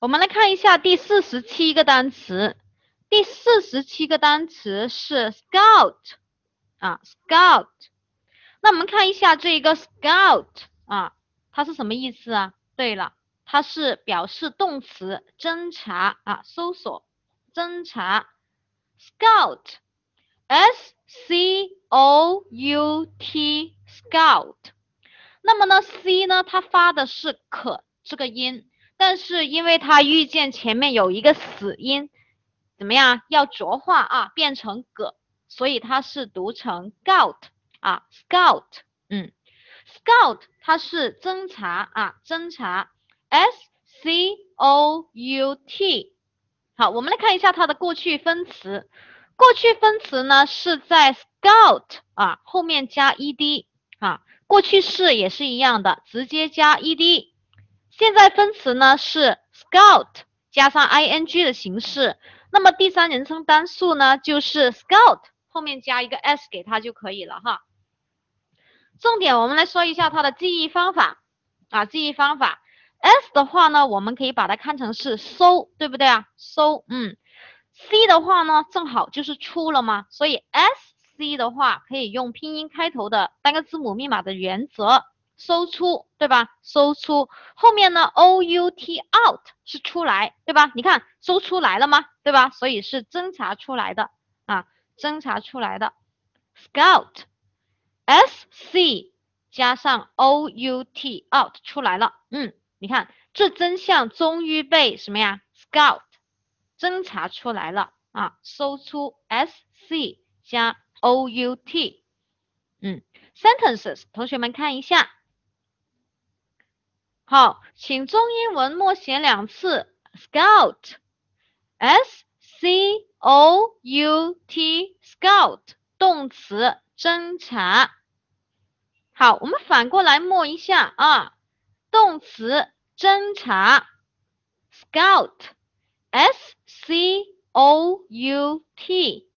我们来看一下第四十七个单词，第四十七个单词是 scout 啊，scout。那我们看一下这个 scout 啊，它是什么意思啊？对了，它是表示动词，侦查啊，搜索，侦查。scout，s c o u t scout。那么呢，c 呢，它发的是可这个音。但是因为它遇见前面有一个死音，怎么样？要浊化啊，变成葛，所以它是读成 scout 啊，scout，嗯，scout 它是侦查啊，侦查，s c o u t。好，我们来看一下它的过去分词，过去分词呢是在 scout 啊后面加 ed 啊，过去式也是一样的，直接加 ed。现在分词呢是 scout 加上 ing 的形式，那么第三人称单数呢就是 scout 后面加一个 s 给它就可以了哈。重点我们来说一下它的记忆方法啊，记忆方法 s 的话呢，我们可以把它看成是搜，对不对啊？搜，嗯，c 的话呢，正好就是出了嘛，所以 s c 的话可以用拼音开头的单个字母密码的原则。搜出，对吧？搜出后面呢？O U T out 是出来，对吧？你看搜出来了吗？对吧？所以是侦查出来的啊，侦查出来的。Scout，S C 加上 O U T out 出来了。嗯，你看这真相终于被什么呀？Scout 侦查出来了啊，搜出 S C 加 O U T。嗯，sentences，同学们看一下。好，请中英文默写两次。Scout，S C O U T，Scout，动词，侦查。好，我们反过来默一下啊，动词，侦查。Scout，S C O U T。